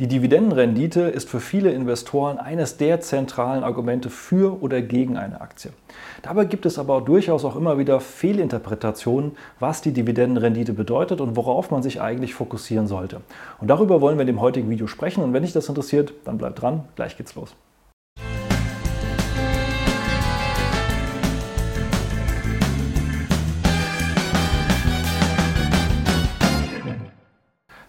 Die Dividendenrendite ist für viele Investoren eines der zentralen Argumente für oder gegen eine Aktie. Dabei gibt es aber durchaus auch immer wieder Fehlinterpretationen, was die Dividendenrendite bedeutet und worauf man sich eigentlich fokussieren sollte. Und darüber wollen wir in dem heutigen Video sprechen und wenn dich das interessiert, dann bleib dran, gleich geht's los.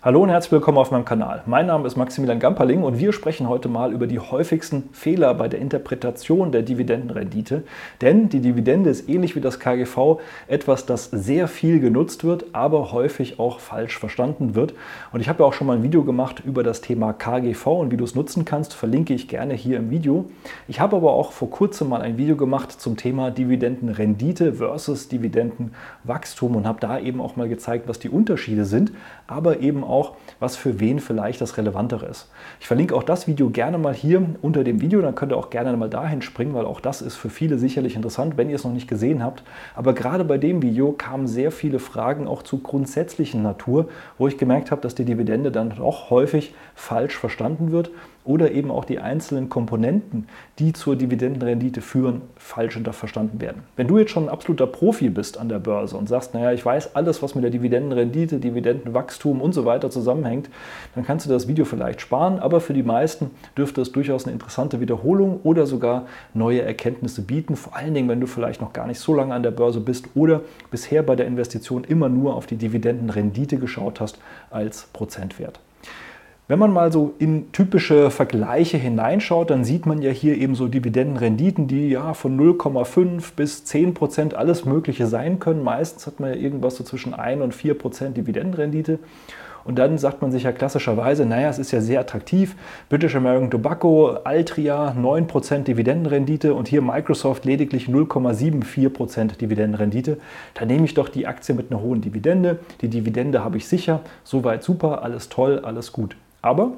Hallo und herzlich willkommen auf meinem Kanal. Mein Name ist Maximilian Gamperling und wir sprechen heute mal über die häufigsten Fehler bei der Interpretation der Dividendenrendite. Denn die Dividende ist ähnlich wie das KGV etwas, das sehr viel genutzt wird, aber häufig auch falsch verstanden wird. Und ich habe ja auch schon mal ein Video gemacht über das Thema KGV und wie du es nutzen kannst, verlinke ich gerne hier im Video. Ich habe aber auch vor kurzem mal ein Video gemacht zum Thema Dividendenrendite versus Dividendenwachstum und habe da eben auch mal gezeigt, was die Unterschiede sind, aber eben auch, was für wen vielleicht das Relevantere ist. Ich verlinke auch das Video gerne mal hier unter dem Video, dann könnt ihr auch gerne mal dahin springen, weil auch das ist für viele sicherlich interessant, wenn ihr es noch nicht gesehen habt. Aber gerade bei dem Video kamen sehr viele Fragen auch zu grundsätzlichen Natur, wo ich gemerkt habe, dass die Dividende dann doch häufig falsch verstanden wird oder eben auch die einzelnen Komponenten, die zur Dividendenrendite führen, falsch verstanden werden. Wenn du jetzt schon ein absoluter Profi bist an der Börse und sagst, naja, ich weiß alles, was mit der Dividendenrendite, Dividendenwachstum und so weiter zusammenhängt, dann kannst du das Video vielleicht sparen, aber für die meisten dürfte es durchaus eine interessante Wiederholung oder sogar neue Erkenntnisse bieten, vor allen Dingen, wenn du vielleicht noch gar nicht so lange an der Börse bist oder bisher bei der Investition immer nur auf die Dividendenrendite geschaut hast als Prozentwert. Wenn man mal so in typische Vergleiche hineinschaut, dann sieht man ja hier eben so Dividendenrenditen, die ja von 0,5 bis 10 Prozent alles Mögliche sein können. Meistens hat man ja irgendwas so zwischen 1 und 4 Prozent Dividendenrendite. Und dann sagt man sich ja klassischerweise, naja, es ist ja sehr attraktiv. British American Tobacco, Altria 9% Dividendenrendite und hier Microsoft lediglich 0,74% Dividendenrendite. Da nehme ich doch die Aktie mit einer hohen Dividende. Die Dividende habe ich sicher. Soweit super, alles toll, alles gut. Aber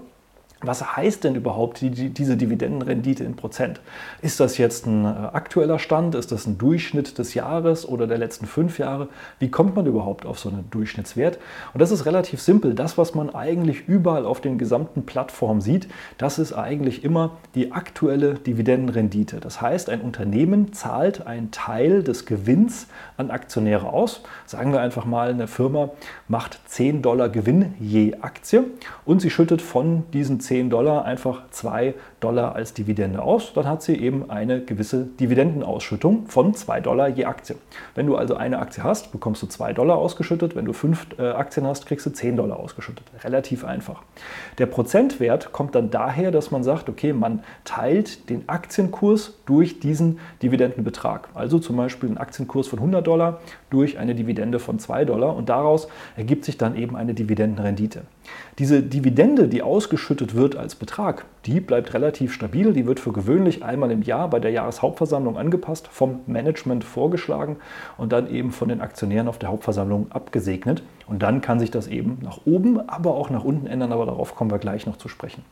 was heißt denn überhaupt die, die, diese Dividendenrendite in Prozent? Ist das jetzt ein äh, aktueller Stand? Ist das ein Durchschnitt des Jahres oder der letzten fünf Jahre? Wie kommt man überhaupt auf so einen Durchschnittswert? Und das ist relativ simpel. Das, was man eigentlich überall auf den gesamten Plattformen sieht, das ist eigentlich immer die aktuelle Dividendenrendite. Das heißt, ein Unternehmen zahlt einen Teil des Gewinns an Aktionäre aus. Sagen wir einfach mal, eine Firma macht 10 Dollar Gewinn je Aktie und sie schüttet von diesen 10 10 Dollar einfach 2 Dollar als Dividende aus. Dann hat sie eben eine gewisse Dividendenausschüttung von 2 Dollar je Aktie. Wenn du also eine Aktie hast, bekommst du 2 Dollar ausgeschüttet. Wenn du 5 äh, Aktien hast, kriegst du 10 Dollar ausgeschüttet. Relativ einfach. Der Prozentwert kommt dann daher, dass man sagt, okay, man teilt den Aktienkurs durch diesen Dividendenbetrag. Also zum Beispiel einen Aktienkurs von 100 Dollar durch eine Dividende von 2 Dollar und daraus ergibt sich dann eben eine Dividendenrendite. Diese Dividende, die ausgeschüttet wird als Betrag, die bleibt relativ stabil. Die wird für gewöhnlich einmal im Jahr bei der Jahreshauptversammlung angepasst, vom Management vorgeschlagen und dann eben von den Aktionären auf der Hauptversammlung abgesegnet. Und dann kann sich das eben nach oben, aber auch nach unten ändern, aber darauf kommen wir gleich noch zu sprechen.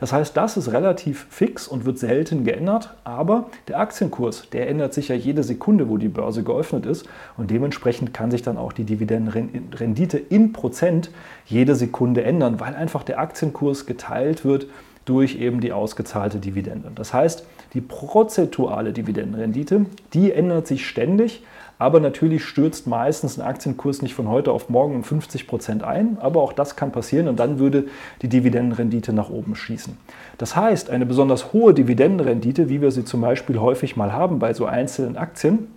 Das heißt, das ist relativ fix und wird selten geändert, aber der Aktienkurs, der ändert sich ja jede Sekunde, wo die Börse geöffnet ist und dementsprechend kann sich dann auch die Dividendenrendite in Prozent jede Sekunde ändern, weil einfach der Aktienkurs geteilt wird durch eben die ausgezahlte Dividende. Das heißt, die prozentuale Dividendenrendite, die ändert sich ständig, aber natürlich stürzt meistens ein Aktienkurs nicht von heute auf morgen um 50 Prozent ein, aber auch das kann passieren und dann würde die Dividendenrendite nach oben schießen. Das heißt, eine besonders hohe Dividendenrendite, wie wir sie zum Beispiel häufig mal haben bei so einzelnen Aktien,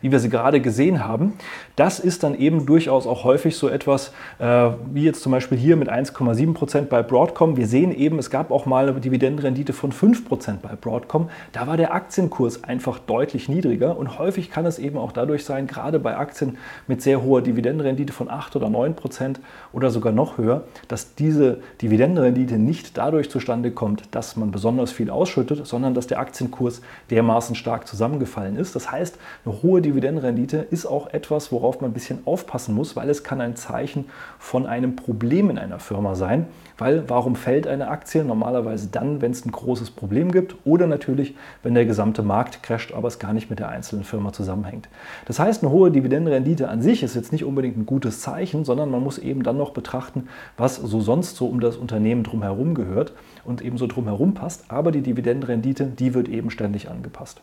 wie wir sie gerade gesehen haben. Das ist dann eben durchaus auch häufig so etwas, äh, wie jetzt zum Beispiel hier mit 1,7 Prozent bei Broadcom. Wir sehen eben, es gab auch mal eine Dividendenrendite von 5% bei Broadcom. Da war der Aktienkurs einfach deutlich niedriger und häufig kann es eben auch dadurch sein, gerade bei Aktien mit sehr hoher Dividendenrendite von 8 oder 9% oder sogar noch höher, dass diese Dividendenrendite nicht dadurch zustande kommt, dass man besonders viel ausschüttet, sondern dass der Aktienkurs dermaßen stark zusammengefallen ist. Das heißt, eine hohe Dividendenrendite ist auch etwas, worauf man ein bisschen aufpassen muss, weil es kann ein Zeichen von einem Problem in einer Firma sein. Weil warum fällt eine Aktie? Normalerweise dann, wenn es ein großes Problem gibt oder natürlich, wenn der gesamte Markt crasht, aber es gar nicht mit der einzelnen Firma zusammenhängt. Das heißt, eine hohe Dividendenrendite an sich ist jetzt nicht unbedingt ein gutes Zeichen, sondern man muss eben dann noch betrachten, was so sonst so um das Unternehmen drumherum gehört und eben so drumherum passt. Aber die Dividendenrendite, die wird eben ständig angepasst.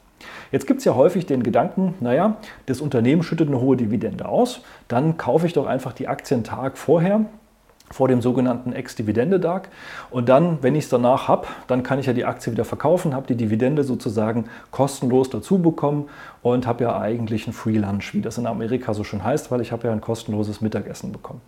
Jetzt gibt es ja häufig den Gedanken, naja, das Unternehmen schüttet eine hohe Dividende aus, dann kaufe ich doch einfach die Aktien Tag vorher, vor dem sogenannten Ex-Dividende-Tag. Und dann, wenn ich es danach habe, dann kann ich ja die Aktie wieder verkaufen, habe die Dividende sozusagen kostenlos dazu bekommen und habe ja eigentlich ein Free Lunch, wie das in Amerika so schön heißt, weil ich habe ja ein kostenloses Mittagessen bekommen.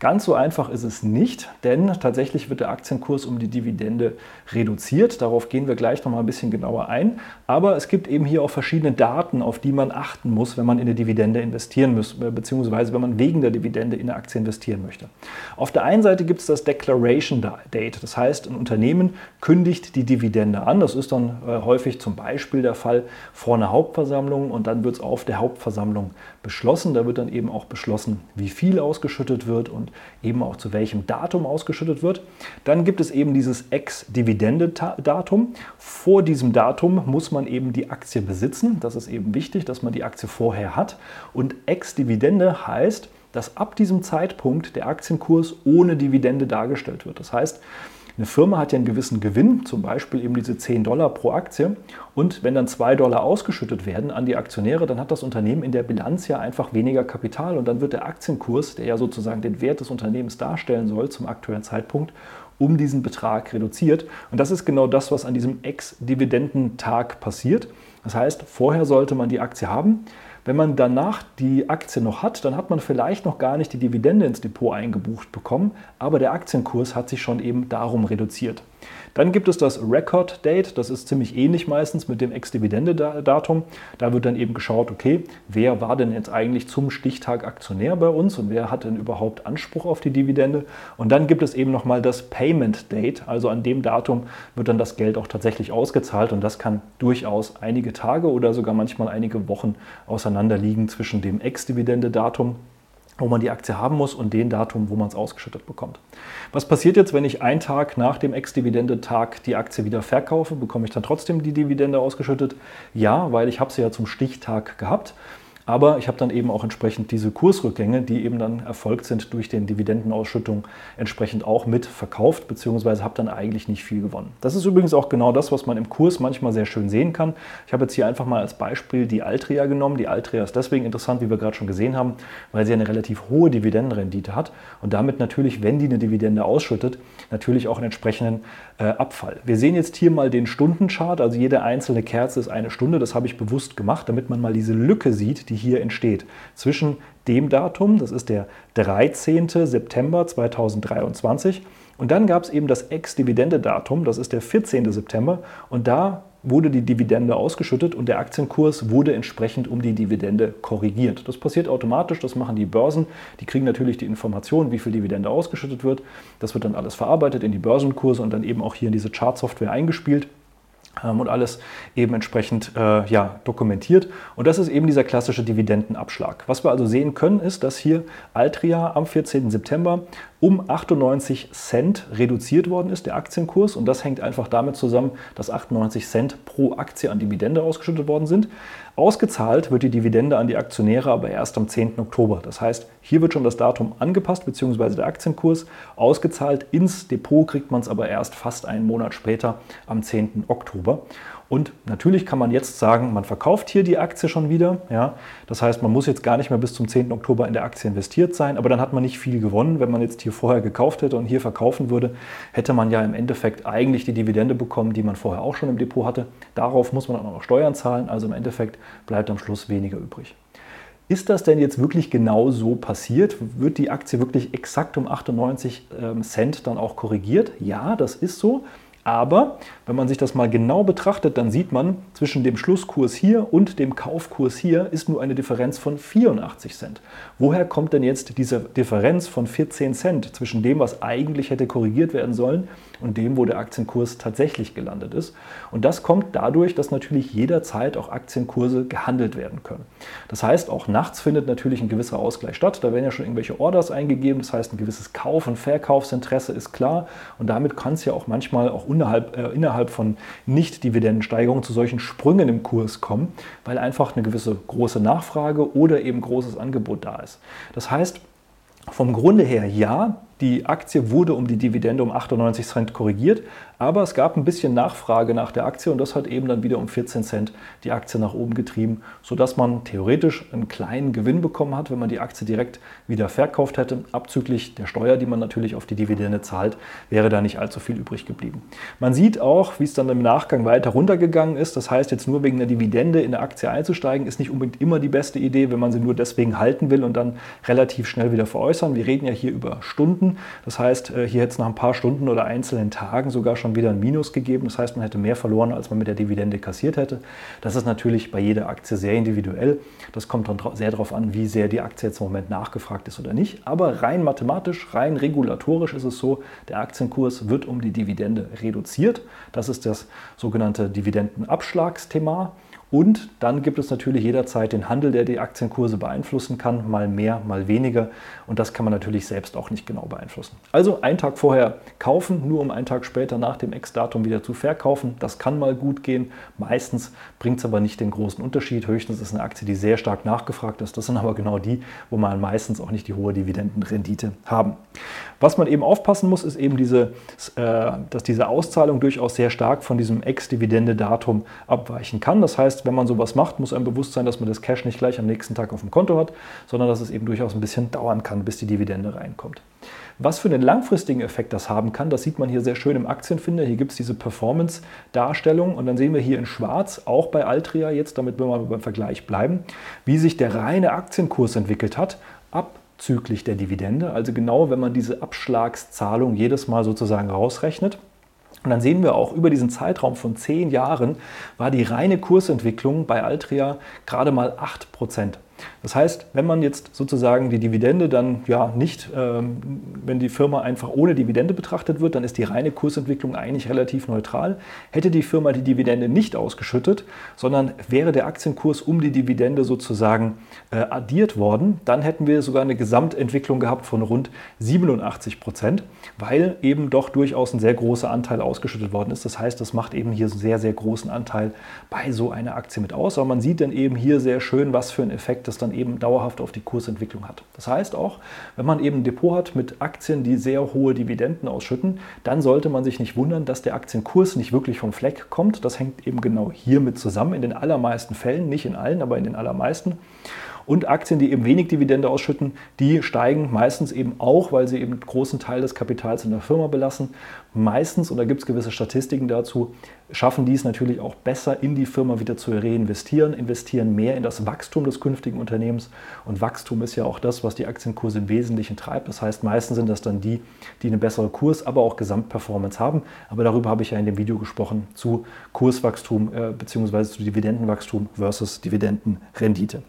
Ganz so einfach ist es nicht, denn tatsächlich wird der Aktienkurs um die Dividende reduziert. Darauf gehen wir gleich noch mal ein bisschen genauer ein. Aber es gibt eben hier auch verschiedene Daten, auf die man achten muss, wenn man in eine Dividende investieren muss, äh, beziehungsweise wenn man wegen der Dividende in eine Aktie investieren möchte. Auf der einen Seite gibt es das Declaration Date. Das heißt, ein Unternehmen kündigt die Dividende an. Das ist dann äh, häufig zum Beispiel der Fall vor einer Hauptversammlung und dann wird es auf der Hauptversammlung beschlossen. Da wird dann eben auch beschlossen, wie viel ausgeschüttet wird und eben auch zu welchem Datum ausgeschüttet wird. Dann gibt es eben dieses Ex-Dividende-Datum. Vor diesem Datum muss man eben die Aktie besitzen. Das ist eben wichtig, dass man die Aktie vorher hat. Und Ex-Dividende heißt, dass ab diesem Zeitpunkt der Aktienkurs ohne Dividende dargestellt wird. Das heißt, eine Firma hat ja einen gewissen Gewinn, zum Beispiel eben diese 10 Dollar pro Aktie. Und wenn dann 2 Dollar ausgeschüttet werden an die Aktionäre, dann hat das Unternehmen in der Bilanz ja einfach weniger Kapital und dann wird der Aktienkurs, der ja sozusagen den Wert des Unternehmens darstellen soll zum aktuellen Zeitpunkt, um diesen Betrag reduziert. Und das ist genau das, was an diesem Ex-Dividendentag passiert. Das heißt, vorher sollte man die Aktie haben. Wenn man danach die Aktie noch hat, dann hat man vielleicht noch gar nicht die Dividende ins Depot eingebucht bekommen, aber der Aktienkurs hat sich schon eben darum reduziert. Dann gibt es das Record Date, das ist ziemlich ähnlich meistens mit dem Ex-Dividende-Datum. Da wird dann eben geschaut, okay, wer war denn jetzt eigentlich zum Stichtag Aktionär bei uns und wer hat denn überhaupt Anspruch auf die Dividende? Und dann gibt es eben nochmal das Payment Date, also an dem Datum wird dann das Geld auch tatsächlich ausgezahlt und das kann durchaus einige Tage oder sogar manchmal einige Wochen auseinander liegen zwischen dem Ex-Dividende-Datum wo man die Aktie haben muss und den Datum, wo man es ausgeschüttet bekommt. Was passiert jetzt, wenn ich einen Tag nach dem Ex-Dividende-Tag die Aktie wieder verkaufe? Bekomme ich dann trotzdem die Dividende ausgeschüttet? Ja, weil ich habe sie ja zum Stichtag gehabt. Aber ich habe dann eben auch entsprechend diese Kursrückgänge, die eben dann erfolgt sind durch den Dividendenausschüttung, entsprechend auch mit verkauft, beziehungsweise habe dann eigentlich nicht viel gewonnen. Das ist übrigens auch genau das, was man im Kurs manchmal sehr schön sehen kann. Ich habe jetzt hier einfach mal als Beispiel die Altria genommen. Die Altria ist deswegen interessant, wie wir gerade schon gesehen haben, weil sie eine relativ hohe Dividendenrendite hat und damit natürlich, wenn die eine Dividende ausschüttet, natürlich auch einen entsprechenden äh, Abfall. Wir sehen jetzt hier mal den Stundenchart, also jede einzelne Kerze ist eine Stunde. Das habe ich bewusst gemacht, damit man mal diese Lücke sieht, die die hier entsteht. Zwischen dem Datum, das ist der 13. September 2023, und dann gab es eben das Ex-Dividende-Datum, das ist der 14. September, und da wurde die Dividende ausgeschüttet und der Aktienkurs wurde entsprechend um die Dividende korrigiert. Das passiert automatisch, das machen die Börsen. Die kriegen natürlich die Information, wie viel Dividende ausgeschüttet wird. Das wird dann alles verarbeitet in die Börsenkurse und dann eben auch hier in diese Chartsoftware eingespielt. Ähm, und alles eben entsprechend äh, ja, dokumentiert. Und das ist eben dieser klassische Dividendenabschlag. Was wir also sehen können, ist, dass hier Altria am 14. September um 98 Cent reduziert worden ist, der Aktienkurs. Und das hängt einfach damit zusammen, dass 98 Cent pro Aktie an Dividende ausgeschüttet worden sind. Ausgezahlt wird die Dividende an die Aktionäre aber erst am 10. Oktober. Das heißt, hier wird schon das Datum angepasst, beziehungsweise der Aktienkurs. Ausgezahlt ins Depot kriegt man es aber erst fast einen Monat später, am 10. Oktober. Und natürlich kann man jetzt sagen, man verkauft hier die Aktie schon wieder. Ja? Das heißt, man muss jetzt gar nicht mehr bis zum 10. Oktober in der Aktie investiert sein, aber dann hat man nicht viel gewonnen. Wenn man jetzt hier vorher gekauft hätte und hier verkaufen würde, hätte man ja im Endeffekt eigentlich die Dividende bekommen, die man vorher auch schon im Depot hatte. Darauf muss man dann auch noch Steuern zahlen, also im Endeffekt bleibt am Schluss weniger übrig. Ist das denn jetzt wirklich genau so passiert? Wird die Aktie wirklich exakt um 98 ähm, Cent dann auch korrigiert? Ja, das ist so. Aber wenn man sich das mal genau betrachtet, dann sieht man, zwischen dem Schlusskurs hier und dem Kaufkurs hier ist nur eine Differenz von 84 Cent. Woher kommt denn jetzt diese Differenz von 14 Cent zwischen dem, was eigentlich hätte korrigiert werden sollen und dem, wo der Aktienkurs tatsächlich gelandet ist? Und das kommt dadurch, dass natürlich jederzeit auch Aktienkurse gehandelt werden können. Das heißt, auch nachts findet natürlich ein gewisser Ausgleich statt. Da werden ja schon irgendwelche Orders eingegeben, das heißt, ein gewisses Kauf- und Verkaufsinteresse ist klar und damit kann es ja auch manchmal auch innerhalb, äh, innerhalb von Nicht-Dividendensteigerungen zu solchen Sprüngen im Kurs kommen, weil einfach eine gewisse große Nachfrage oder eben großes Angebot da ist. Das heißt, vom Grunde her ja, die Aktie wurde um die Dividende um 98 Cent korrigiert, aber es gab ein bisschen Nachfrage nach der Aktie und das hat eben dann wieder um 14 Cent die Aktie nach oben getrieben, sodass man theoretisch einen kleinen Gewinn bekommen hat, wenn man die Aktie direkt wieder verkauft hätte. Abzüglich der Steuer, die man natürlich auf die Dividende zahlt, wäre da nicht allzu viel übrig geblieben. Man sieht auch, wie es dann im Nachgang weiter runtergegangen ist. Das heißt, jetzt nur wegen der Dividende in der Aktie einzusteigen, ist nicht unbedingt immer die beste Idee, wenn man sie nur deswegen halten will und dann relativ schnell wieder veräußern. Wir reden ja hier über Stunden. Das heißt, äh, hier hätte es nach ein paar Stunden oder einzelnen Tagen sogar schon wieder ein Minus gegeben. Das heißt, man hätte mehr verloren, als man mit der Dividende kassiert hätte. Das ist natürlich bei jeder Aktie sehr individuell. Das kommt dann sehr darauf an, wie sehr die Aktie jetzt im Moment nachgefragt ist oder nicht. Aber rein mathematisch, rein regulatorisch ist es so, der Aktienkurs wird um die Dividende reduziert. Das ist das sogenannte Dividendenabschlagsthema. Und dann gibt es natürlich jederzeit den Handel, der die Aktienkurse beeinflussen kann, mal mehr, mal weniger. Und das kann man natürlich selbst auch nicht genau beeinflussen. Also einen Tag vorher kaufen, nur um einen Tag später nach dem Ex-Datum wieder zu verkaufen. Das kann mal gut gehen. Meistens bringt es aber nicht den großen Unterschied. Höchstens ist eine Aktie, die sehr stark nachgefragt ist. Das sind aber genau die, wo man meistens auch nicht die hohe Dividendenrendite haben. Was man eben aufpassen muss, ist eben diese, äh, dass diese Auszahlung durchaus sehr stark von diesem Ex-Dividende-Datum abweichen kann. Das heißt, wenn man sowas macht, muss einem bewusst sein, dass man das Cash nicht gleich am nächsten Tag auf dem Konto hat, sondern dass es eben durchaus ein bisschen dauern kann, bis die Dividende reinkommt. Was für einen langfristigen Effekt das haben kann, das sieht man hier sehr schön im Aktienfinder. Hier gibt es diese Performance-Darstellung und dann sehen wir hier in schwarz, auch bei Altria jetzt, damit wir mal beim Vergleich bleiben, wie sich der reine Aktienkurs entwickelt hat, abzüglich der Dividende. Also genau, wenn man diese Abschlagszahlung jedes Mal sozusagen rausrechnet. Und dann sehen wir auch, über diesen Zeitraum von zehn Jahren war die reine Kursentwicklung bei Altria gerade mal 8 Prozent. Das heißt, wenn man jetzt sozusagen die Dividende dann ja nicht, ähm, wenn die Firma einfach ohne Dividende betrachtet wird, dann ist die reine Kursentwicklung eigentlich relativ neutral. Hätte die Firma die Dividende nicht ausgeschüttet, sondern wäre der Aktienkurs um die Dividende sozusagen äh, addiert worden, dann hätten wir sogar eine Gesamtentwicklung gehabt von rund 87 Prozent, weil eben doch durchaus ein sehr großer Anteil ausgeschüttet worden ist. Das heißt, das macht eben hier einen sehr, sehr großen Anteil bei so einer Aktie mit aus. Aber man sieht dann eben hier sehr schön, was für einen Effekt das dann eben dauerhaft auf die Kursentwicklung hat. Das heißt auch, wenn man eben ein Depot hat mit Aktien, die sehr hohe Dividenden ausschütten, dann sollte man sich nicht wundern, dass der Aktienkurs nicht wirklich vom Fleck kommt. Das hängt eben genau hiermit zusammen, in den allermeisten Fällen, nicht in allen, aber in den allermeisten. Und Aktien, die eben wenig Dividende ausschütten, die steigen meistens eben auch, weil sie eben einen großen Teil des Kapitals in der Firma belassen. Meistens, und da gibt es gewisse Statistiken dazu, schaffen die es natürlich auch besser, in die Firma wieder zu reinvestieren, investieren mehr in das Wachstum des künftigen Unternehmens. Und Wachstum ist ja auch das, was die Aktienkurse im Wesentlichen treibt. Das heißt, meistens sind das dann die, die eine bessere Kurs-, aber auch Gesamtperformance haben. Aber darüber habe ich ja in dem Video gesprochen zu Kurswachstum äh, bzw. zu Dividendenwachstum versus Dividendenrendite.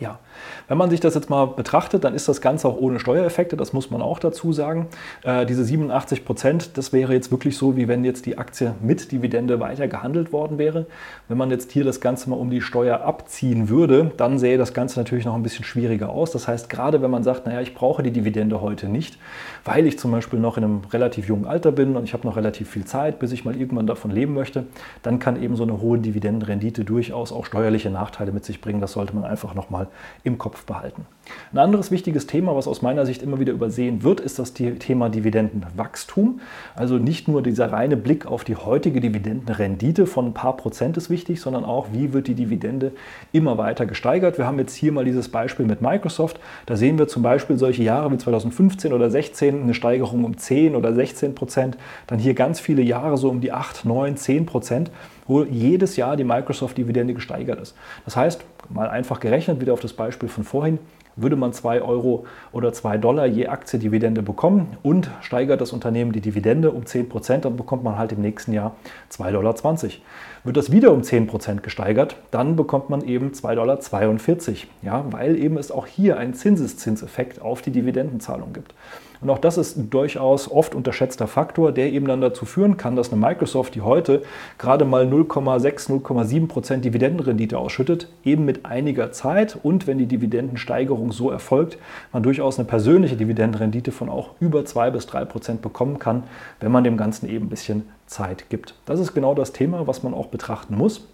Ja, wenn man sich das jetzt mal betrachtet, dann ist das Ganze auch ohne Steuereffekte, das muss man auch dazu sagen. Äh, diese 87 Prozent, das wäre jetzt wirklich so, wie wenn jetzt die Aktie mit Dividende weiter gehandelt worden wäre. Wenn man jetzt hier das Ganze mal um die Steuer abziehen würde, dann sähe das Ganze natürlich noch ein bisschen schwieriger aus. Das heißt, gerade wenn man sagt, naja, ich brauche die Dividende heute nicht, weil ich zum Beispiel noch in einem relativ jungen Alter bin und ich habe noch relativ viel Zeit, bis ich mal irgendwann davon leben möchte, dann kann eben so eine hohe Dividendenrendite durchaus auch steuerliche Nachteile mit sich bringen. Das sollte man einfach nochmal mal im Kopf behalten. Ein anderes wichtiges Thema, was aus meiner Sicht immer wieder übersehen wird, ist das Thema Dividendenwachstum. Also nicht nur dieser reine Blick auf die heutige Dividendenrendite von ein paar Prozent ist wichtig, sondern auch, wie wird die Dividende immer weiter gesteigert. Wir haben jetzt hier mal dieses Beispiel mit Microsoft. Da sehen wir zum Beispiel solche Jahre wie 2015 oder 2016 eine Steigerung um 10 oder 16 Prozent. Dann hier ganz viele Jahre so um die 8, 9, 10 Prozent wo jedes Jahr die Microsoft-Dividende gesteigert ist. Das heißt, mal einfach gerechnet, wieder auf das Beispiel von vorhin, würde man 2 Euro oder 2 Dollar je Aktie Dividende bekommen und steigert das Unternehmen die Dividende um 10 Prozent, dann bekommt man halt im nächsten Jahr 2,20 Dollar. Wird das wieder um 10 Prozent gesteigert, dann bekommt man eben 2,42 Dollar. Ja, weil eben es auch hier einen Zinseszinseffekt auf die Dividendenzahlung gibt. Und auch das ist ein durchaus oft unterschätzter Faktor, der eben dann dazu führen kann, dass eine Microsoft, die heute gerade mal 0,6, 0,7 Prozent Dividendenrendite ausschüttet, eben mit einiger Zeit und wenn die Dividendensteigerung so erfolgt, man durchaus eine persönliche Dividendenrendite von auch über 2 bis 3 Prozent bekommen kann, wenn man dem Ganzen eben ein bisschen Zeit gibt. Das ist genau das Thema, was man auch betrachten muss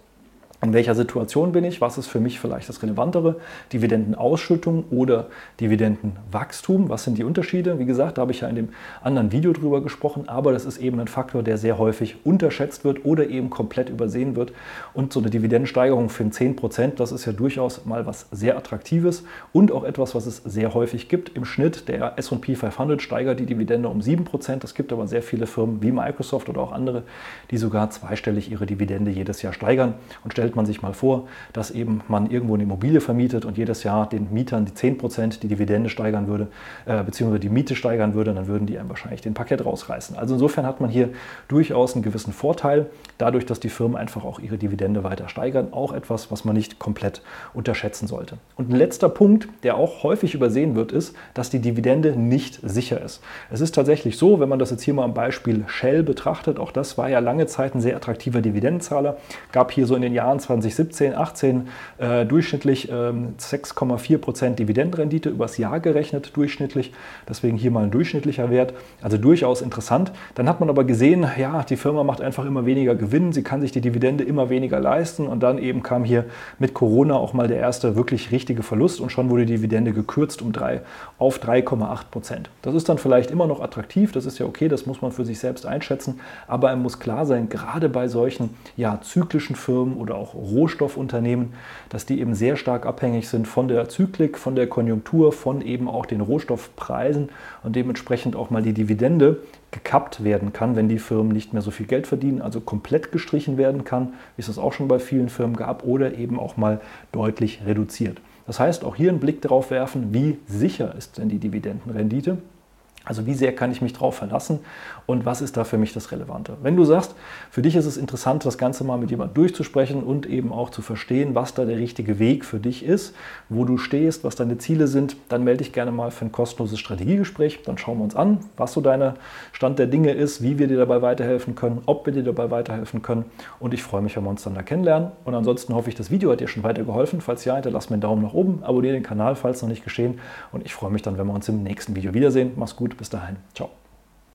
in welcher Situation bin ich, was ist für mich vielleicht das Relevantere, Dividendenausschüttung oder Dividendenwachstum, was sind die Unterschiede? Wie gesagt, da habe ich ja in dem anderen Video drüber gesprochen, aber das ist eben ein Faktor, der sehr häufig unterschätzt wird oder eben komplett übersehen wird. Und so eine Dividendensteigerung für 10 Prozent, das ist ja durchaus mal was sehr Attraktives und auch etwas, was es sehr häufig gibt. Im Schnitt der S&P 500 steigert die Dividende um 7 Prozent. Es gibt aber sehr viele Firmen wie Microsoft oder auch andere, die sogar zweistellig ihre Dividende jedes Jahr steigern und stellt man sich mal vor, dass eben man irgendwo eine Immobilie vermietet und jedes Jahr den Mietern die 10% die Dividende steigern würde, äh, beziehungsweise die Miete steigern würde, dann würden die einem wahrscheinlich den Parkett rausreißen. Also insofern hat man hier durchaus einen gewissen Vorteil, dadurch, dass die Firmen einfach auch ihre Dividende weiter steigern. Auch etwas, was man nicht komplett unterschätzen sollte. Und ein letzter Punkt, der auch häufig übersehen wird, ist, dass die Dividende nicht sicher ist. Es ist tatsächlich so, wenn man das jetzt hier mal am Beispiel Shell betrachtet, auch das war ja lange Zeit ein sehr attraktiver Dividendenzahler, gab hier so in den Jahren 2017, 18 äh, durchschnittlich äh, 6,4 Prozent Dividendenrendite übers Jahr gerechnet, durchschnittlich. Deswegen hier mal ein durchschnittlicher Wert. Also durchaus interessant. Dann hat man aber gesehen, ja, die Firma macht einfach immer weniger Gewinn, sie kann sich die Dividende immer weniger leisten und dann eben kam hier mit Corona auch mal der erste wirklich richtige Verlust und schon wurde die Dividende gekürzt um 3 auf 3,8 Prozent. Das ist dann vielleicht immer noch attraktiv, das ist ja okay, das muss man für sich selbst einschätzen, aber einem muss klar sein, gerade bei solchen ja, zyklischen Firmen oder auch Rohstoffunternehmen, dass die eben sehr stark abhängig sind von der Zyklik, von der Konjunktur, von eben auch den Rohstoffpreisen und dementsprechend auch mal die Dividende gekappt werden kann, wenn die Firmen nicht mehr so viel Geld verdienen, also komplett gestrichen werden kann, wie es das auch schon bei vielen Firmen gab, oder eben auch mal deutlich reduziert. Das heißt, auch hier einen Blick darauf werfen, wie sicher ist denn die Dividendenrendite also wie sehr kann ich mich darauf verlassen und was ist da für mich das Relevante? Wenn du sagst, für dich ist es interessant, das Ganze mal mit jemandem durchzusprechen und eben auch zu verstehen, was da der richtige Weg für dich ist, wo du stehst, was deine Ziele sind, dann melde dich gerne mal für ein kostenloses Strategiegespräch. Dann schauen wir uns an, was so dein Stand der Dinge ist, wie wir dir dabei weiterhelfen können, ob wir dir dabei weiterhelfen können. Und ich freue mich, wenn wir uns dann da kennenlernen. Und ansonsten hoffe ich, das Video hat dir schon weitergeholfen. Falls ja, hinterlass mir einen Daumen nach oben, abonniere den Kanal, falls noch nicht geschehen. Und ich freue mich dann, wenn wir uns im nächsten Video wiedersehen. Mach's gut gut. Bis dahin. Ciao.